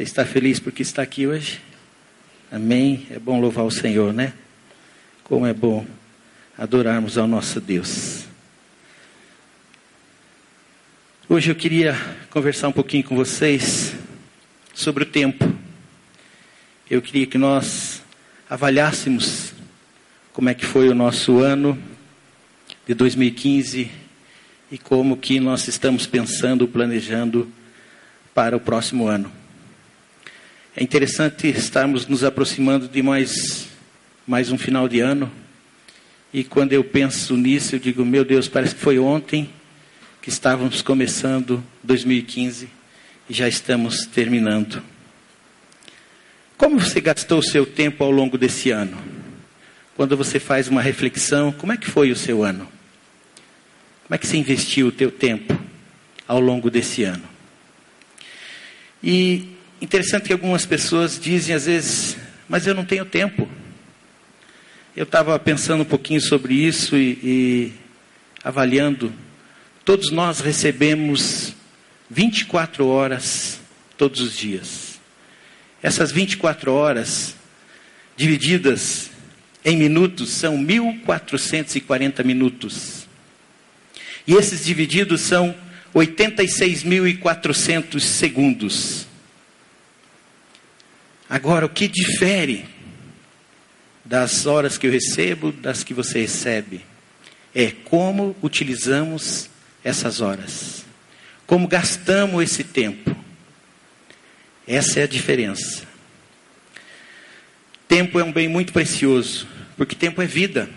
Você está feliz porque está aqui hoje? Amém? É bom louvar o Senhor, né? Como é bom adorarmos ao nosso Deus. Hoje eu queria conversar um pouquinho com vocês sobre o tempo. Eu queria que nós avaliássemos como é que foi o nosso ano de 2015 e como que nós estamos pensando, planejando para o próximo ano. É interessante estarmos nos aproximando de mais, mais um final de ano. E quando eu penso nisso, eu digo, meu Deus, parece que foi ontem que estávamos começando 2015 e já estamos terminando. Como você gastou o seu tempo ao longo desse ano? Quando você faz uma reflexão, como é que foi o seu ano? Como é que você investiu o teu tempo ao longo desse ano? E Interessante que algumas pessoas dizem às vezes, mas eu não tenho tempo. Eu estava pensando um pouquinho sobre isso e, e avaliando. Todos nós recebemos 24 horas todos os dias. Essas 24 horas, divididas em minutos, são 1440 minutos. E esses divididos são 86.400 segundos. Agora, o que difere das horas que eu recebo, das que você recebe, é como utilizamos essas horas, como gastamos esse tempo. Essa é a diferença. Tempo é um bem muito precioso, porque tempo é vida.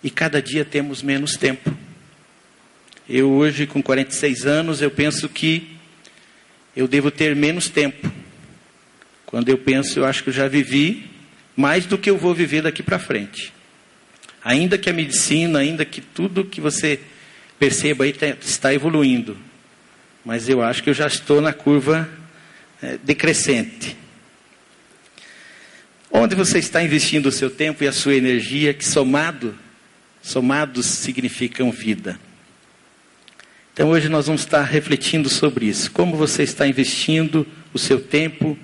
E cada dia temos menos tempo. Eu hoje, com 46 anos, eu penso que eu devo ter menos tempo quando eu penso, eu acho que eu já vivi mais do que eu vou viver daqui para frente. Ainda que a medicina, ainda que tudo que você perceba aí está evoluindo, mas eu acho que eu já estou na curva é, decrescente. Onde você está investindo o seu tempo e a sua energia, que somado, somados significam vida. Então hoje nós vamos estar refletindo sobre isso. Como você está investindo o seu tempo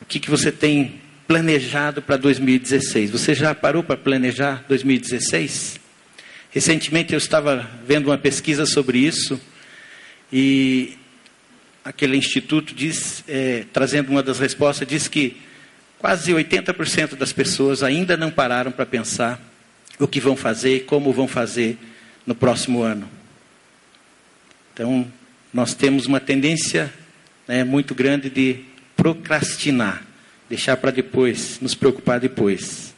o que, que você tem planejado para 2016? Você já parou para planejar 2016? Recentemente eu estava vendo uma pesquisa sobre isso e aquele instituto diz, é, trazendo uma das respostas, diz que quase 80% das pessoas ainda não pararam para pensar o que vão fazer, como vão fazer no próximo ano. Então, nós temos uma tendência né, muito grande de procrastinar, deixar para depois, nos preocupar depois.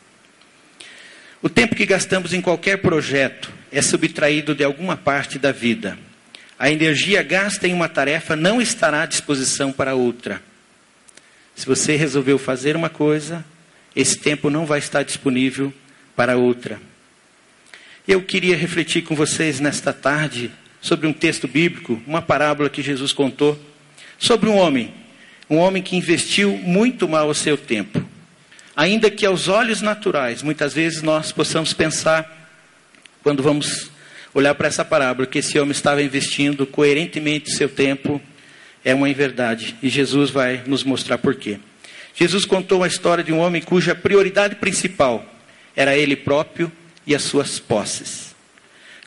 O tempo que gastamos em qualquer projeto é subtraído de alguma parte da vida. A energia gasta em uma tarefa não estará à disposição para outra. Se você resolveu fazer uma coisa, esse tempo não vai estar disponível para outra. Eu queria refletir com vocês nesta tarde sobre um texto bíblico, uma parábola que Jesus contou sobre um homem um homem que investiu muito mal o seu tempo. Ainda que aos olhos naturais, muitas vezes nós possamos pensar, quando vamos olhar para essa parábola, que esse homem estava investindo coerentemente o seu tempo, é uma inverdade. E Jesus vai nos mostrar por quê. Jesus contou a história de um homem cuja prioridade principal era ele próprio e as suas posses.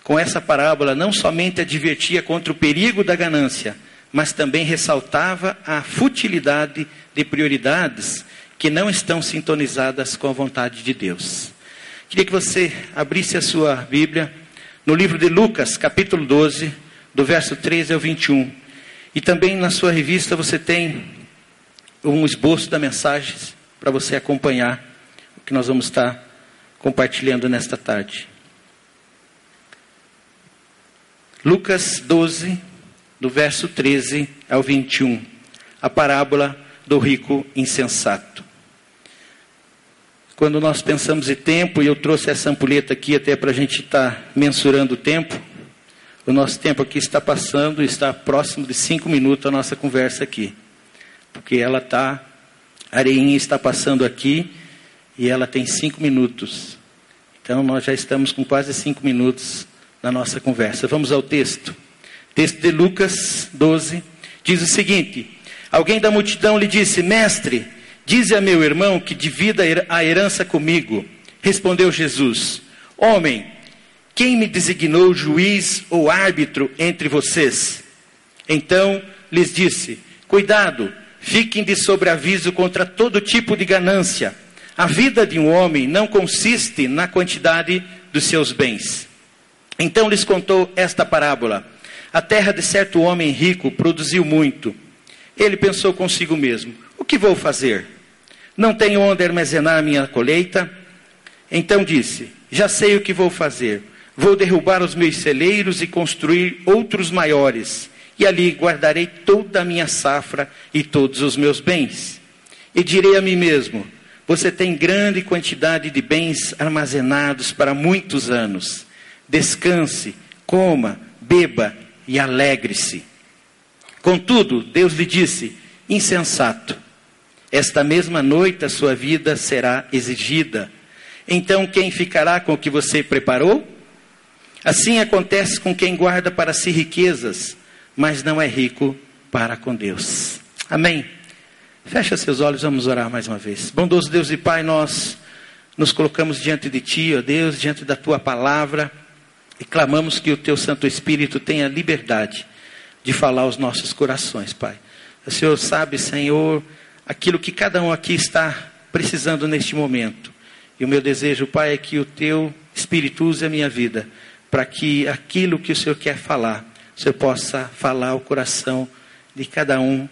Com essa parábola, não somente advertia contra o perigo da ganância, mas também ressaltava a futilidade de prioridades que não estão sintonizadas com a vontade de Deus. Queria que você abrisse a sua Bíblia no livro de Lucas, capítulo 12, do verso 13 ao 21. E também na sua revista você tem um esboço da mensagem para você acompanhar o que nós vamos estar compartilhando nesta tarde. Lucas 12, do verso 13 ao 21, a parábola do rico insensato. Quando nós pensamos em tempo, e eu trouxe essa ampulheta aqui até para a gente estar tá mensurando o tempo, o nosso tempo aqui está passando, está próximo de cinco minutos a nossa conversa aqui. Porque ela está, a areinha está passando aqui e ela tem cinco minutos. Então nós já estamos com quase cinco minutos na nossa conversa. Vamos ao texto. Texto de Lucas 12 diz o seguinte: Alguém da multidão lhe disse: Mestre, dize a meu irmão que divida a herança comigo. Respondeu Jesus: Homem, quem me designou juiz ou árbitro entre vocês? Então lhes disse: Cuidado, fiquem de sobreaviso contra todo tipo de ganância. A vida de um homem não consiste na quantidade dos seus bens. Então lhes contou esta parábola: A terra de certo homem rico produziu muito. Ele pensou consigo mesmo: O que vou fazer? Não tenho onde armazenar minha colheita. Então disse: Já sei o que vou fazer. Vou derrubar os meus celeiros e construir outros maiores, e ali guardarei toda a minha safra e todos os meus bens. E direi a mim mesmo: Você tem grande quantidade de bens armazenados para muitos anos. Descanse, coma, beba e alegre-se. Contudo, Deus lhe disse: Insensato, esta mesma noite a sua vida será exigida. Então quem ficará com o que você preparou? Assim acontece com quem guarda para si riquezas, mas não é rico para com Deus. Amém. Fecha seus olhos, vamos orar mais uma vez. Bondoso Deus e Pai, nós nos colocamos diante de Ti, ó Deus, diante da Tua palavra, e clamamos que o Teu Santo Espírito tenha liberdade de falar aos nossos corações, Pai. O Senhor sabe, Senhor, aquilo que cada um aqui está precisando neste momento. E o meu desejo, Pai, é que o Teu Espírito use a minha vida para que aquilo que o Senhor quer falar, o Senhor possa falar ao coração de cada um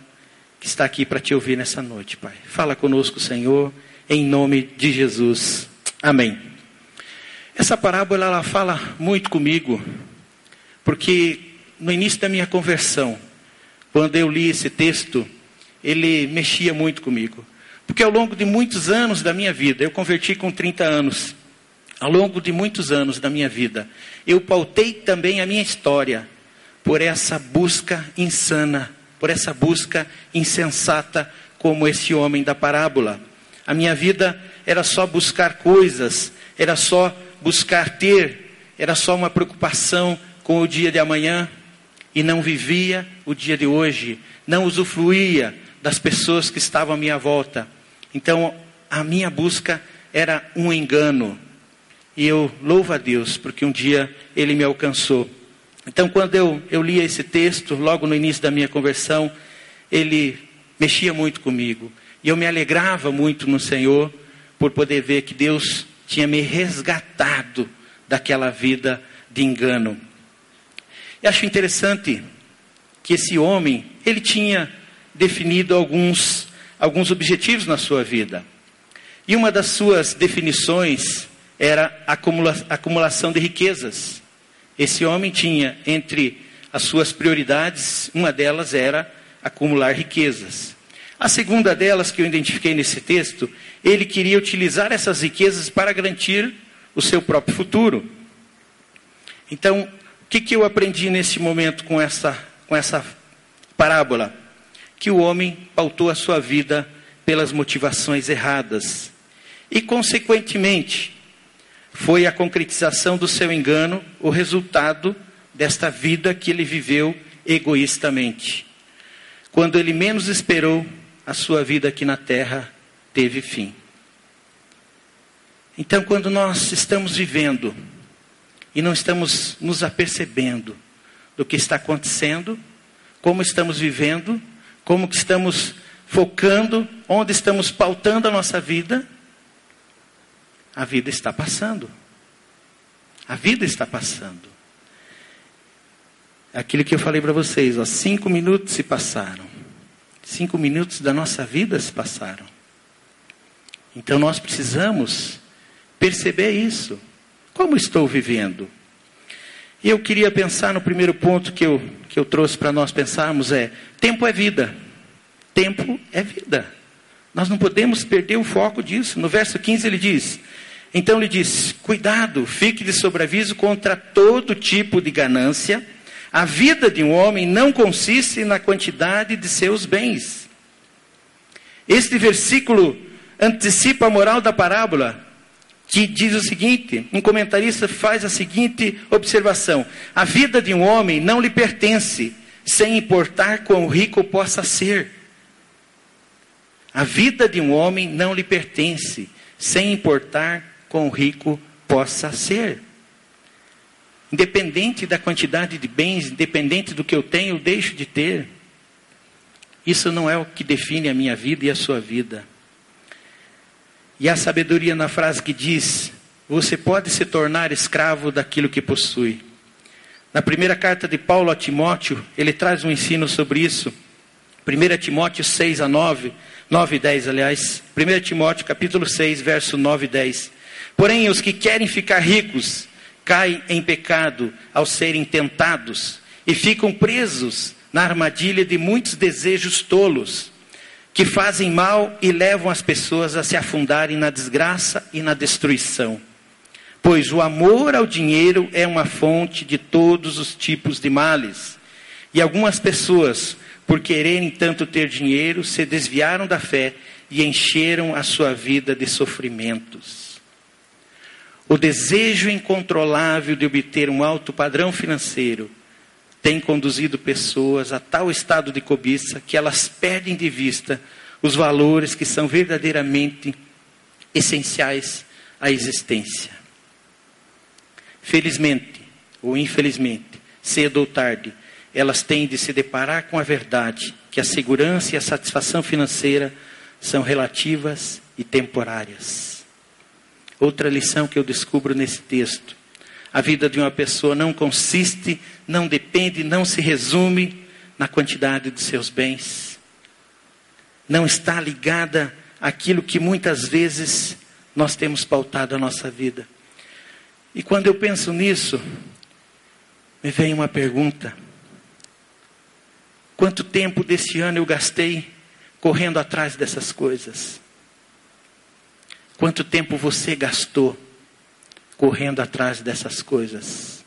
que está aqui para te ouvir nessa noite, Pai. Fala conosco, Senhor, em nome de Jesus. Amém. Essa parábola ela fala muito comigo, porque no início da minha conversão, quando eu li esse texto, ele mexia muito comigo. Porque ao longo de muitos anos da minha vida, eu converti com 30 anos. Ao longo de muitos anos da minha vida, eu pautei também a minha história por essa busca insana, por essa busca insensata, como esse homem da parábola. A minha vida era só buscar coisas, era só buscar ter, era só uma preocupação com o dia de amanhã e não vivia o dia de hoje, não usufruía das pessoas que estavam à minha volta. Então, a minha busca era um engano, e eu louvo a Deus, porque um dia Ele me alcançou. Então, quando eu, eu li esse texto, logo no início da minha conversão, ele mexia muito comigo. E eu me alegrava muito no Senhor por poder ver que Deus tinha me resgatado daquela vida de engano. E acho interessante que esse homem, ele tinha definido alguns, alguns objetivos na sua vida. E uma das suas definições era a acumula acumulação de riquezas. Esse homem tinha entre as suas prioridades, uma delas era acumular riquezas. A segunda delas, que eu identifiquei nesse texto, ele queria utilizar essas riquezas para garantir o seu próprio futuro. Então, o que, que eu aprendi nesse momento com essa, com essa parábola? Que o homem pautou a sua vida pelas motivações erradas. E, consequentemente, foi a concretização do seu engano, o resultado desta vida que ele viveu egoístamente. Quando ele menos esperou, a sua vida aqui na terra teve fim. Então, quando nós estamos vivendo e não estamos nos apercebendo do que está acontecendo, como estamos vivendo, como que estamos focando, onde estamos pautando a nossa vida, a vida está passando. A vida está passando. Aquilo que eu falei para vocês, ó, cinco minutos se passaram. Cinco minutos da nossa vida se passaram. Então nós precisamos perceber isso. Como estou vivendo? E eu queria pensar no primeiro ponto que eu, que eu trouxe para nós pensarmos é: tempo é vida. Tempo é vida. Nós não podemos perder o foco disso. No verso 15 ele diz: então ele diz: Cuidado, fique de sobreaviso contra todo tipo de ganância. A vida de um homem não consiste na quantidade de seus bens. Este versículo antecipa a moral da parábola, que diz o seguinte: um comentarista faz a seguinte observação: a vida de um homem não lhe pertence, sem importar quão rico possa ser. A vida de um homem não lhe pertence, sem importar quão rico possa ser. Independente da quantidade de bens, independente do que eu tenho, eu deixo de ter. Isso não é o que define a minha vida e a sua vida. E a sabedoria na frase que diz: Você pode se tornar escravo daquilo que possui. Na primeira carta de Paulo a Timóteo, ele traz um ensino sobre isso. 1 Timóteo 6 a 9, 9 e 10, aliás. 1 Timóteo capítulo 6, verso 9 e 10. Porém, os que querem ficar ricos caem em pecado ao serem tentados e ficam presos na armadilha de muitos desejos tolos que fazem mal e levam as pessoas a se afundarem na desgraça e na destruição. Pois o amor ao dinheiro é uma fonte de todos os tipos de males. E algumas pessoas, por quererem tanto ter dinheiro, se desviaram da fé e encheram a sua vida de sofrimentos. O desejo incontrolável de obter um alto padrão financeiro tem conduzido pessoas a tal estado de cobiça que elas perdem de vista os valores que são verdadeiramente essenciais à existência. Felizmente ou infelizmente, cedo ou tarde, elas têm de se deparar com a verdade que a segurança e a satisfação financeira são relativas e temporárias. Outra lição que eu descubro nesse texto a vida de uma pessoa não consiste, não depende, não se resume na quantidade de seus bens. Não está ligada àquilo que muitas vezes nós temos pautado a nossa vida. E quando eu penso nisso, me vem uma pergunta: quanto tempo desse ano eu gastei correndo atrás dessas coisas? Quanto tempo você gastou correndo atrás dessas coisas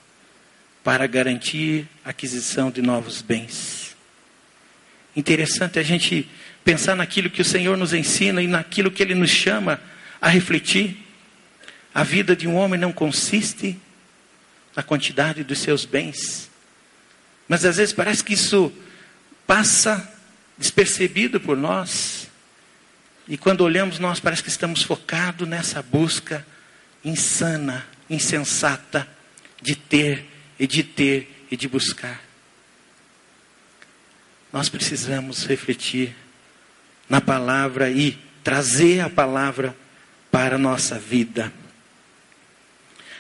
para garantir a aquisição de novos bens. Interessante a gente pensar naquilo que o Senhor nos ensina e naquilo que Ele nos chama a refletir. A vida de um homem não consiste na quantidade dos seus bens, mas às vezes parece que isso passa despercebido por nós. E quando olhamos, nós parece que estamos focados nessa busca insana, insensata de ter e de ter e de buscar. Nós precisamos refletir na palavra e trazer a palavra para a nossa vida.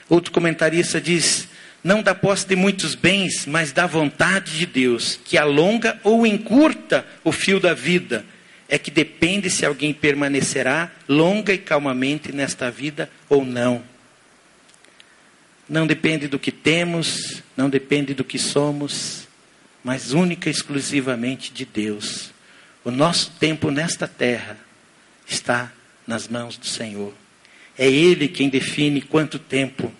Outro comentarista diz: não dá posse de muitos bens, mas da vontade de Deus, que alonga ou encurta o fio da vida é que depende se alguém permanecerá longa e calmamente nesta vida ou não. Não depende do que temos, não depende do que somos, mas única e exclusivamente de Deus. O nosso tempo nesta terra está nas mãos do Senhor. É Ele quem define quanto tempo.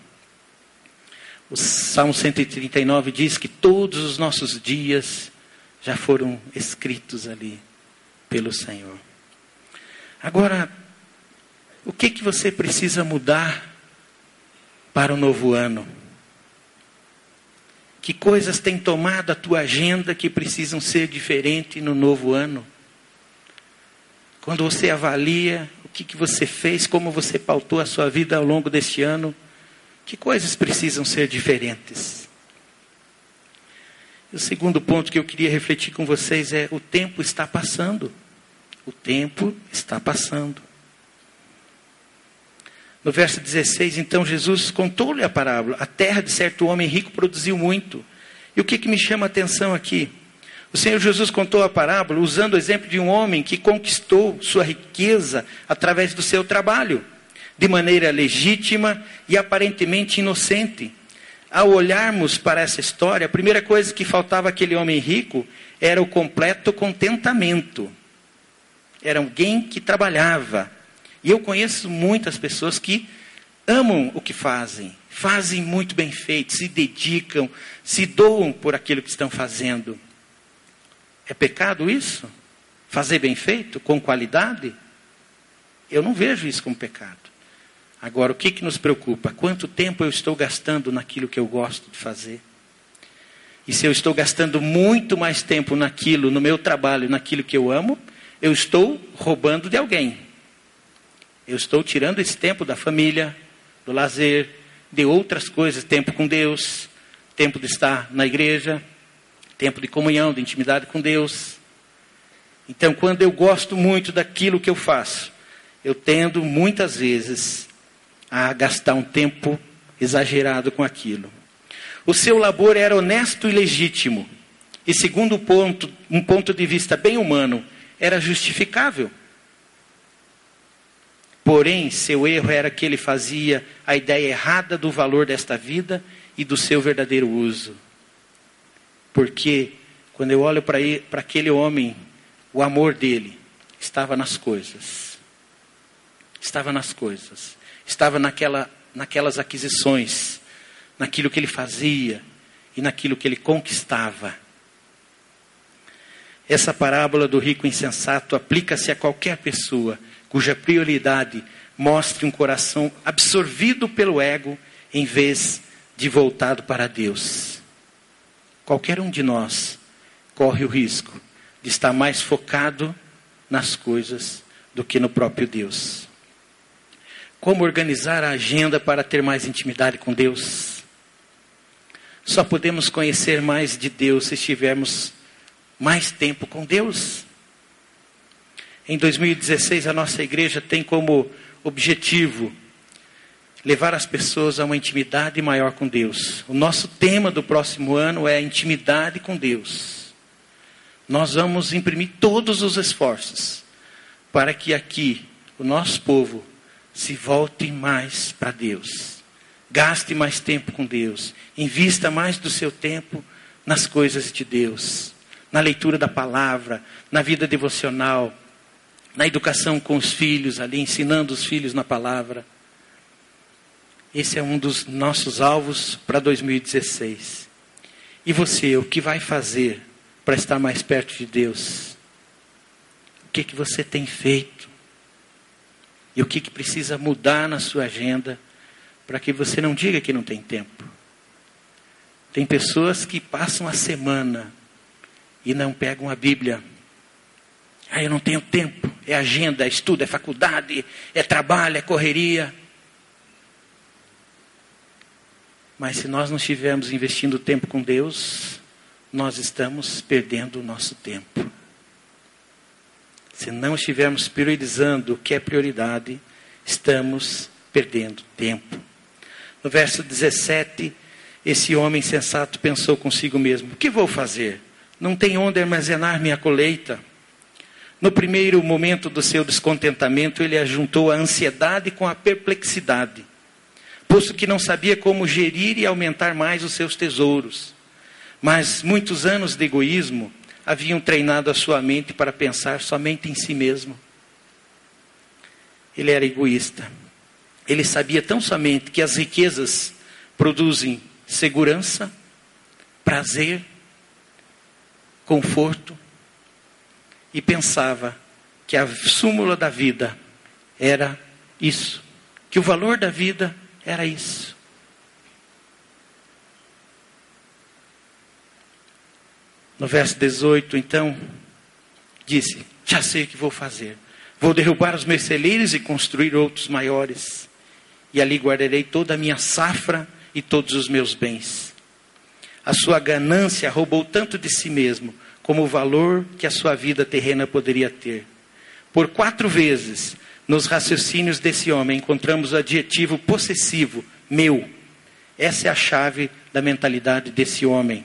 O Salmo 139 diz que todos os nossos dias já foram escritos ali pelo Senhor. Agora, o que que você precisa mudar para o novo ano? Que coisas têm tomado a tua agenda que precisam ser diferentes no novo ano? Quando você avalia o que, que você fez, como você pautou a sua vida ao longo deste ano, que coisas precisam ser diferentes? O segundo ponto que eu queria refletir com vocês é: o tempo está passando. O tempo está passando. No verso 16, então Jesus contou-lhe a parábola. A terra de certo homem rico produziu muito. E o que, que me chama a atenção aqui? O Senhor Jesus contou a parábola usando o exemplo de um homem que conquistou sua riqueza através do seu trabalho, de maneira legítima e aparentemente inocente ao olharmos para essa história, a primeira coisa que faltava aquele homem rico era o completo contentamento. Era alguém que trabalhava. E eu conheço muitas pessoas que amam o que fazem, fazem muito bem feito, se dedicam, se doam por aquilo que estão fazendo. É pecado isso? Fazer bem feito, com qualidade? Eu não vejo isso como pecado. Agora, o que, que nos preocupa? Quanto tempo eu estou gastando naquilo que eu gosto de fazer? E se eu estou gastando muito mais tempo naquilo, no meu trabalho, naquilo que eu amo, eu estou roubando de alguém. Eu estou tirando esse tempo da família, do lazer, de outras coisas, tempo com Deus, tempo de estar na igreja, tempo de comunhão, de intimidade com Deus. Então, quando eu gosto muito daquilo que eu faço, eu tendo muitas vezes a gastar um tempo exagerado com aquilo. O seu labor era honesto e legítimo, e segundo ponto, um ponto de vista bem humano, era justificável. Porém, seu erro era que ele fazia a ideia errada do valor desta vida e do seu verdadeiro uso. Porque, quando eu olho para aquele homem, o amor dele estava nas coisas. Estava nas coisas. Estava naquela, naquelas aquisições, naquilo que ele fazia e naquilo que ele conquistava. Essa parábola do rico insensato aplica-se a qualquer pessoa cuja prioridade mostre um coração absorvido pelo ego em vez de voltado para Deus. Qualquer um de nós corre o risco de estar mais focado nas coisas do que no próprio Deus. Como organizar a agenda para ter mais intimidade com Deus? Só podemos conhecer mais de Deus se estivermos mais tempo com Deus. Em 2016, a nossa igreja tem como objetivo levar as pessoas a uma intimidade maior com Deus. O nosso tema do próximo ano é intimidade com Deus. Nós vamos imprimir todos os esforços para que aqui o nosso povo se volte mais para Deus. Gaste mais tempo com Deus. Invista mais do seu tempo nas coisas de Deus na leitura da palavra, na vida devocional, na educação com os filhos ali, ensinando os filhos na palavra. Esse é um dos nossos alvos para 2016. E você, o que vai fazer para estar mais perto de Deus? O que, que você tem feito? E o que, que precisa mudar na sua agenda para que você não diga que não tem tempo? Tem pessoas que passam a semana e não pegam a Bíblia. Ah, eu não tenho tempo. É agenda, é estudo, é faculdade, é trabalho, é correria. Mas se nós não estivermos investindo tempo com Deus, nós estamos perdendo o nosso tempo. Se não estivermos priorizando o que é prioridade, estamos perdendo tempo. No verso 17, esse homem sensato pensou consigo mesmo: O que vou fazer? não tem onde armazenar minha colheita. No primeiro momento do seu descontentamento, ele ajuntou a ansiedade com a perplexidade, posto que não sabia como gerir e aumentar mais os seus tesouros. Mas muitos anos de egoísmo haviam treinado a sua mente para pensar somente em si mesmo. Ele era egoísta. Ele sabia tão somente que as riquezas produzem segurança, prazer conforto e pensava que a súmula da vida era isso, que o valor da vida era isso. No verso 18, então, disse: Já sei o que vou fazer. Vou derrubar os meus celeiros e construir outros maiores. E ali guardarei toda a minha safra e todos os meus bens. A sua ganância roubou tanto de si mesmo, como o valor que a sua vida terrena poderia ter. Por quatro vezes, nos raciocínios desse homem, encontramos o adjetivo possessivo, meu. Essa é a chave da mentalidade desse homem.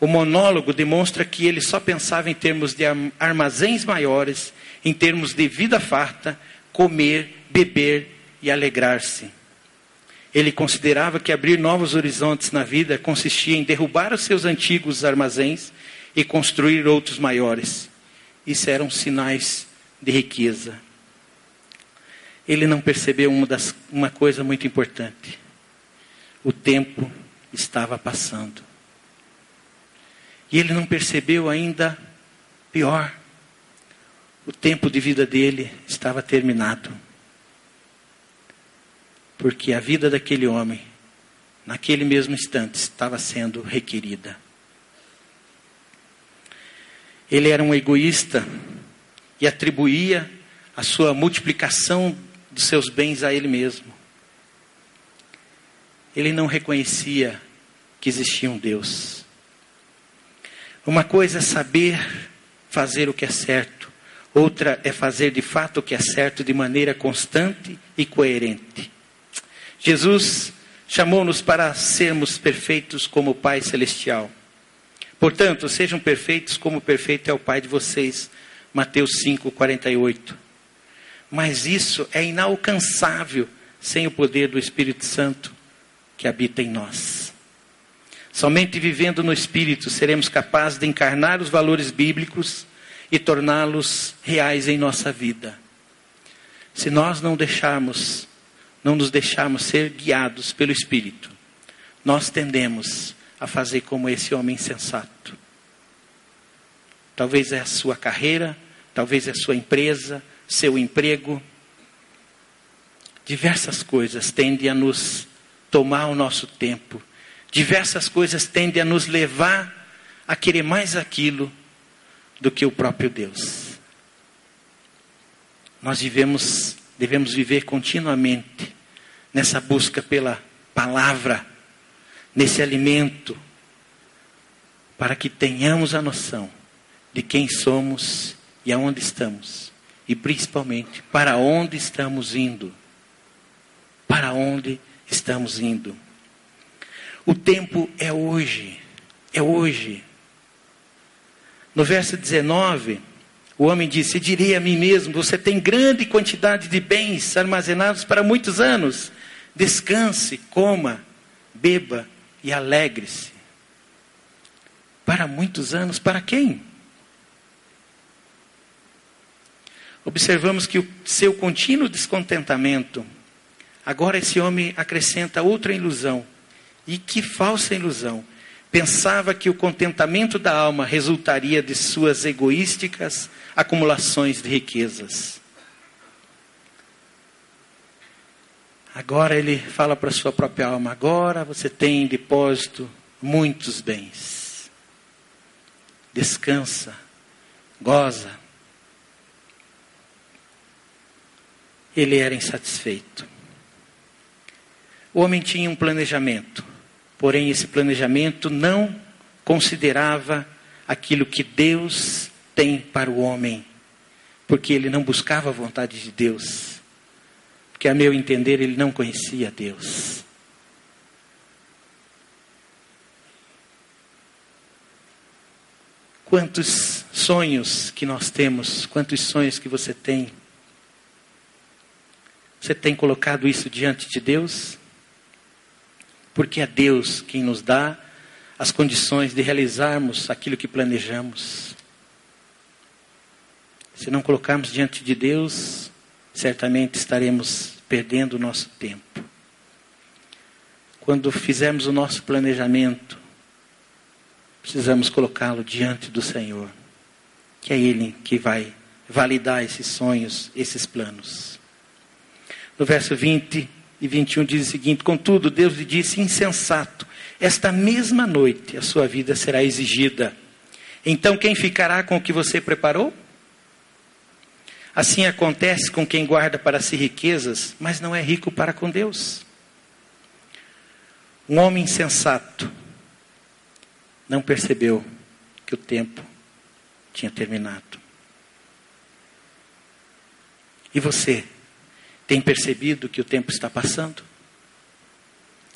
O monólogo demonstra que ele só pensava em termos de armazéns maiores, em termos de vida farta, comer, beber e alegrar-se. Ele considerava que abrir novos horizontes na vida consistia em derrubar os seus antigos armazéns e construir outros maiores. Isso eram sinais de riqueza. Ele não percebeu uma, das, uma coisa muito importante. O tempo estava passando. E ele não percebeu ainda pior. O tempo de vida dele estava terminado porque a vida daquele homem, naquele mesmo instante, estava sendo requerida. Ele era um egoísta e atribuía a sua multiplicação dos seus bens a ele mesmo. Ele não reconhecia que existia um Deus. Uma coisa é saber fazer o que é certo, outra é fazer de fato o que é certo de maneira constante e coerente. Jesus chamou-nos para sermos perfeitos como o Pai Celestial. Portanto, sejam perfeitos como perfeito é o Pai de vocês. Mateus 5, 48. Mas isso é inalcançável sem o poder do Espírito Santo que habita em nós. Somente vivendo no Espírito seremos capazes de encarnar os valores bíblicos e torná-los reais em nossa vida. Se nós não deixarmos, não nos deixarmos ser guiados pelo Espírito, nós tendemos a fazer como esse homem sensato. Talvez é a sua carreira, talvez é a sua empresa, seu emprego. Diversas coisas tendem a nos tomar o nosso tempo. Diversas coisas tendem a nos levar a querer mais aquilo do que o próprio Deus. Nós devemos, devemos viver continuamente nessa busca pela palavra nesse alimento, para que tenhamos a noção de quem somos e aonde estamos, e principalmente para onde estamos indo. Para onde estamos indo. O tempo é hoje, é hoje. No verso 19, o homem disse: Direi a mim mesmo: Você tem grande quantidade de bens armazenados para muitos anos. Descanse, coma, beba e alegre-se. Para muitos anos, para quem? Observamos que o seu contínuo descontentamento, agora esse homem acrescenta outra ilusão. E que falsa ilusão! Pensava que o contentamento da alma resultaria de suas egoísticas acumulações de riquezas. Agora ele fala para sua própria alma: agora você tem em depósito muitos bens. Descansa, goza. Ele era insatisfeito. O homem tinha um planejamento, porém esse planejamento não considerava aquilo que Deus tem para o homem, porque ele não buscava a vontade de Deus que a meu entender ele não conhecia Deus. Quantos sonhos que nós temos, quantos sonhos que você tem. Você tem colocado isso diante de Deus? Porque é Deus quem nos dá as condições de realizarmos aquilo que planejamos. Se não colocarmos diante de Deus, certamente estaremos perdendo o nosso tempo. Quando fizermos o nosso planejamento, precisamos colocá-lo diante do Senhor, que é Ele que vai validar esses sonhos, esses planos. No verso 20 e 21 diz o seguinte: Contudo, Deus lhe disse, insensato, esta mesma noite a sua vida será exigida. Então quem ficará com o que você preparou? Assim acontece com quem guarda para si riquezas, mas não é rico para com Deus. Um homem insensato não percebeu que o tempo tinha terminado. E você tem percebido que o tempo está passando?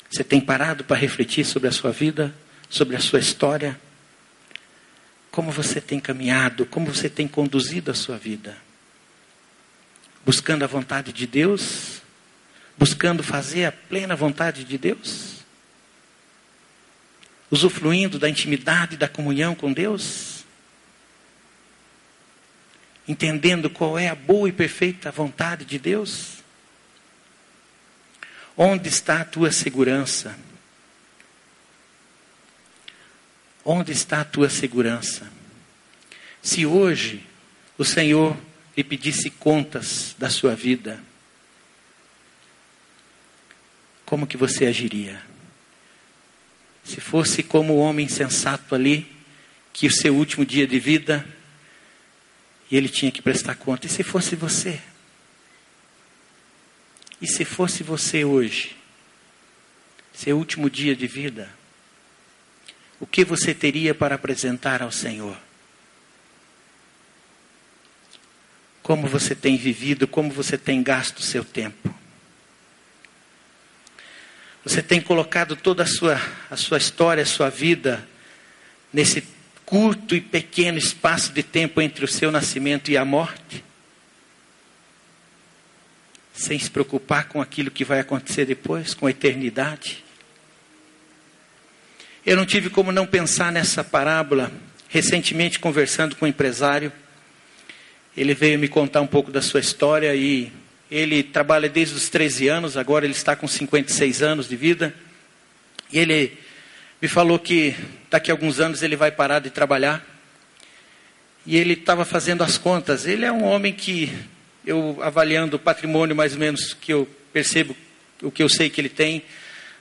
Você tem parado para refletir sobre a sua vida, sobre a sua história? Como você tem caminhado, como você tem conduzido a sua vida? buscando a vontade de Deus, buscando fazer a plena vontade de Deus, usufruindo da intimidade, da comunhão com Deus, entendendo qual é a boa e perfeita vontade de Deus. Onde está a tua segurança? Onde está a tua segurança? Se hoje o Senhor lhe pedisse contas da sua vida, como que você agiria? Se fosse como o homem sensato ali, que o seu último dia de vida E ele tinha que prestar conta. E se fosse você? E se fosse você hoje? Seu último dia de vida? O que você teria para apresentar ao Senhor? Como você tem vivido, como você tem gasto o seu tempo? Você tem colocado toda a sua, a sua história, a sua vida nesse curto e pequeno espaço de tempo entre o seu nascimento e a morte, sem se preocupar com aquilo que vai acontecer depois, com a eternidade. Eu não tive como não pensar nessa parábola. Recentemente, conversando com um empresário, ele veio me contar um pouco da sua história e ele trabalha desde os 13 anos, agora ele está com 56 anos de vida. E ele me falou que daqui a alguns anos ele vai parar de trabalhar. E ele estava fazendo as contas. Ele é um homem que, eu avaliando o patrimônio mais ou menos que eu percebo, o que eu sei que ele tem,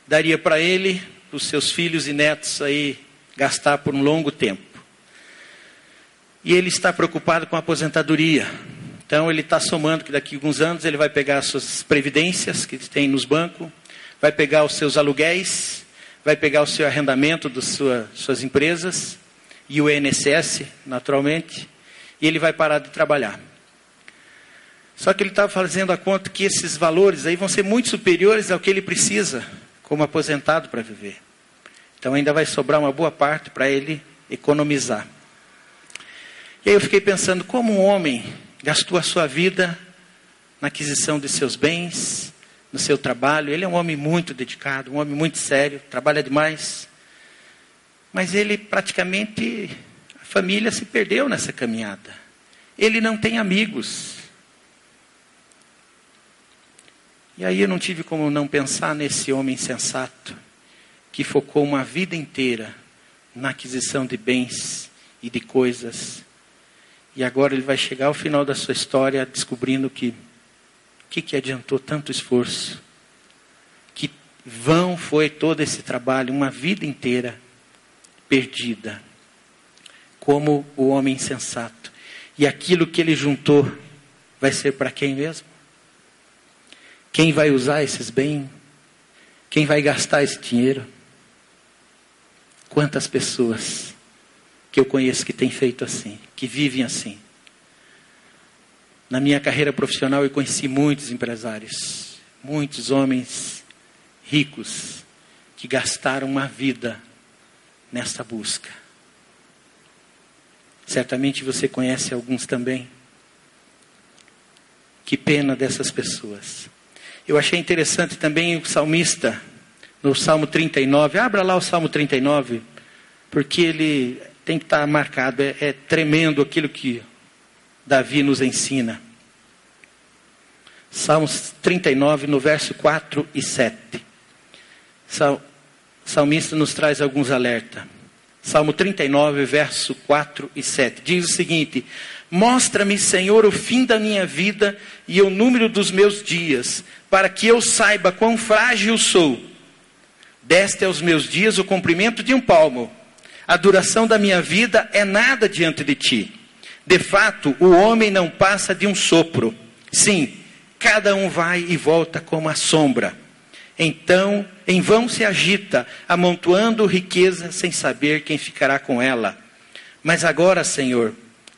daria para ele, para os seus filhos e netos aí, gastar por um longo tempo. E ele está preocupado com a aposentadoria. Então ele está somando que daqui a alguns anos ele vai pegar as suas previdências que tem nos bancos, vai pegar os seus aluguéis, vai pegar o seu arrendamento das sua, suas empresas e o INSS, naturalmente, e ele vai parar de trabalhar. Só que ele estava fazendo a conta que esses valores aí vão ser muito superiores ao que ele precisa como aposentado para viver. Então ainda vai sobrar uma boa parte para ele economizar. E aí eu fiquei pensando como um homem gastou a sua vida na aquisição de seus bens, no seu trabalho. Ele é um homem muito dedicado, um homem muito sério, trabalha demais. Mas ele praticamente, a família se perdeu nessa caminhada. Ele não tem amigos. E aí eu não tive como não pensar nesse homem sensato que focou uma vida inteira na aquisição de bens e de coisas. E agora ele vai chegar ao final da sua história descobrindo que que, que adiantou tanto esforço? Que vão foi todo esse trabalho, uma vida inteira perdida. Como o homem sensato. E aquilo que ele juntou vai ser para quem mesmo? Quem vai usar esses bens? Quem vai gastar esse dinheiro? Quantas pessoas que eu conheço que têm feito assim, que vivem assim? Na minha carreira profissional, eu conheci muitos empresários, muitos homens ricos que gastaram uma vida nessa busca. Certamente você conhece alguns também. Que pena dessas pessoas. Eu achei interessante também o salmista, no Salmo 39. Abra lá o Salmo 39, porque ele tem que estar marcado. É, é tremendo aquilo que Davi nos ensina. Salmos 39, no verso 4 e 7. Sal, salmista nos traz alguns alertas. Salmo 39, verso 4 e 7. Diz o seguinte: Mostra-me, Senhor, o fim da minha vida e o número dos meus dias, para que eu saiba quão frágil sou. Deste aos meus dias o comprimento de um palmo. A duração da minha vida é nada diante de ti. De fato, o homem não passa de um sopro. Sim, cada um vai e volta como a sombra. Então, em vão se agita, amontoando riqueza sem saber quem ficará com ela. Mas agora, Senhor,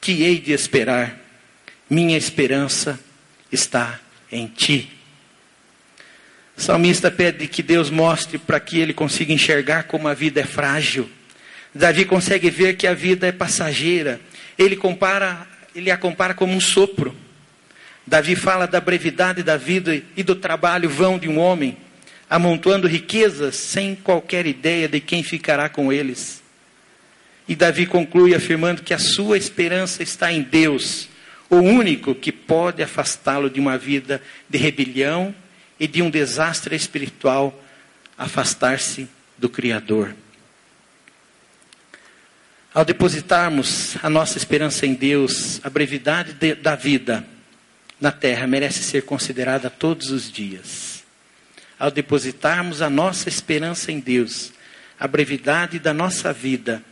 que hei de esperar? Minha esperança está em ti. O salmista pede que Deus mostre para que ele consiga enxergar como a vida é frágil. Davi consegue ver que a vida é passageira ele compara, ele a compara como um sopro. Davi fala da brevidade da vida e do trabalho vão de um homem, amontoando riquezas sem qualquer ideia de quem ficará com eles. E Davi conclui afirmando que a sua esperança está em Deus, o único que pode afastá-lo de uma vida de rebelião e de um desastre espiritual, afastar-se do Criador. Ao depositarmos a nossa esperança em Deus, a brevidade de, da vida na terra merece ser considerada todos os dias. Ao depositarmos a nossa esperança em Deus, a brevidade da nossa vida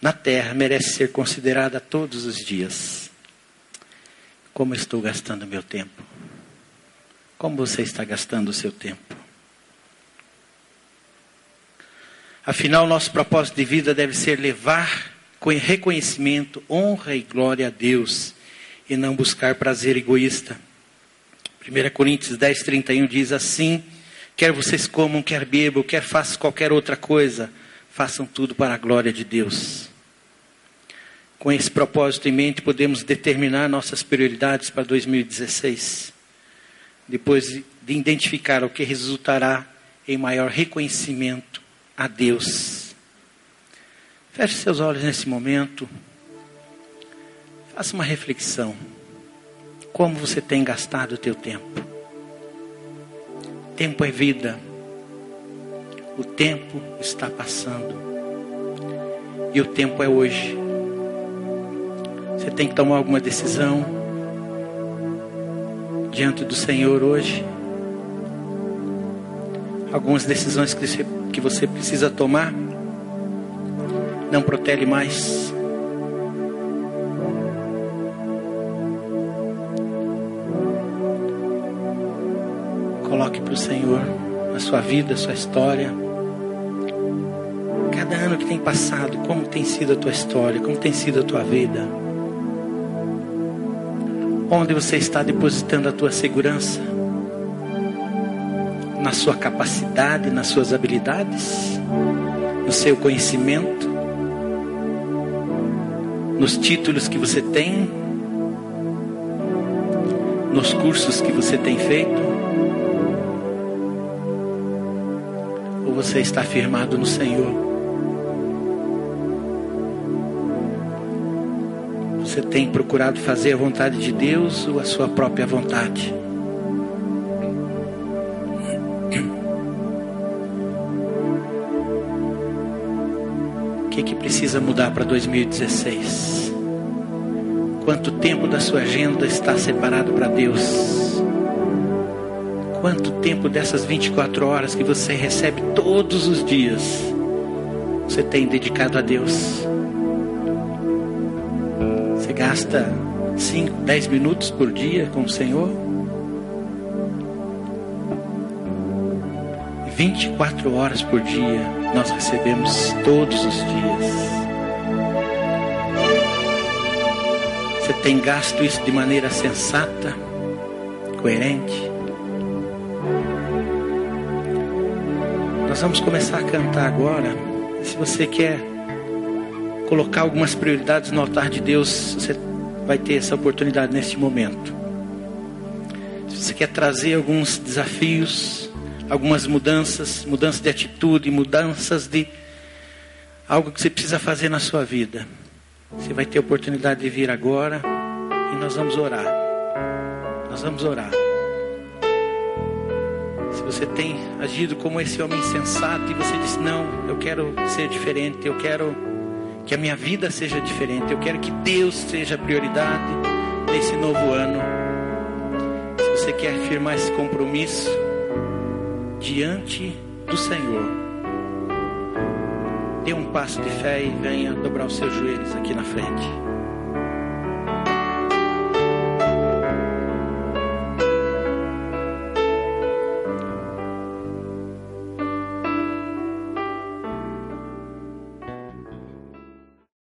na terra merece ser considerada todos os dias. Como estou gastando meu tempo? Como você está gastando o seu tempo? Afinal, nosso propósito de vida deve ser levar com reconhecimento, honra e glória a Deus e não buscar prazer egoísta. 1 Coríntios 10, 31 diz assim: quer vocês comam, quer bebam, quer façam qualquer outra coisa, façam tudo para a glória de Deus. Com esse propósito em mente, podemos determinar nossas prioridades para 2016. Depois de identificar o que resultará em maior reconhecimento a Deus. Feche seus olhos nesse momento. Faça uma reflexão. Como você tem gastado o teu tempo? Tempo é vida. O tempo está passando. E o tempo é hoje. Você tem que tomar alguma decisão diante do Senhor hoje. Algumas decisões que você, que você precisa tomar. Não protele mais. Coloque para o Senhor a sua vida, a sua história. Cada ano que tem passado, como tem sido a tua história, como tem sido a tua vida. Onde você está depositando a tua segurança? Na sua capacidade, nas suas habilidades, no seu conhecimento, nos títulos que você tem, nos cursos que você tem feito? Ou você está firmado no Senhor? Você tem procurado fazer a vontade de Deus ou a sua própria vontade? O que, que precisa mudar para 2016? Quanto tempo da sua agenda está separado para Deus? Quanto tempo dessas 24 horas que você recebe todos os dias você tem dedicado a Deus? Gasta 5, 10 minutos por dia com o Senhor? 24 horas por dia nós recebemos todos os dias. Você tem gasto isso de maneira sensata, coerente? Nós vamos começar a cantar agora. Se você quer colocar algumas prioridades no altar de Deus, você vai ter essa oportunidade neste momento. Se você quer trazer alguns desafios, algumas mudanças, mudanças de atitude, mudanças de algo que você precisa fazer na sua vida, você vai ter a oportunidade de vir agora e nós vamos orar. Nós vamos orar. Se você tem agido como esse homem sensato e você diz: Não, eu quero ser diferente, eu quero que a minha vida seja diferente. Eu quero que Deus seja a prioridade nesse novo ano. Se você quer firmar esse compromisso diante do Senhor, dê um passo de fé e venha dobrar os seus joelhos aqui na frente.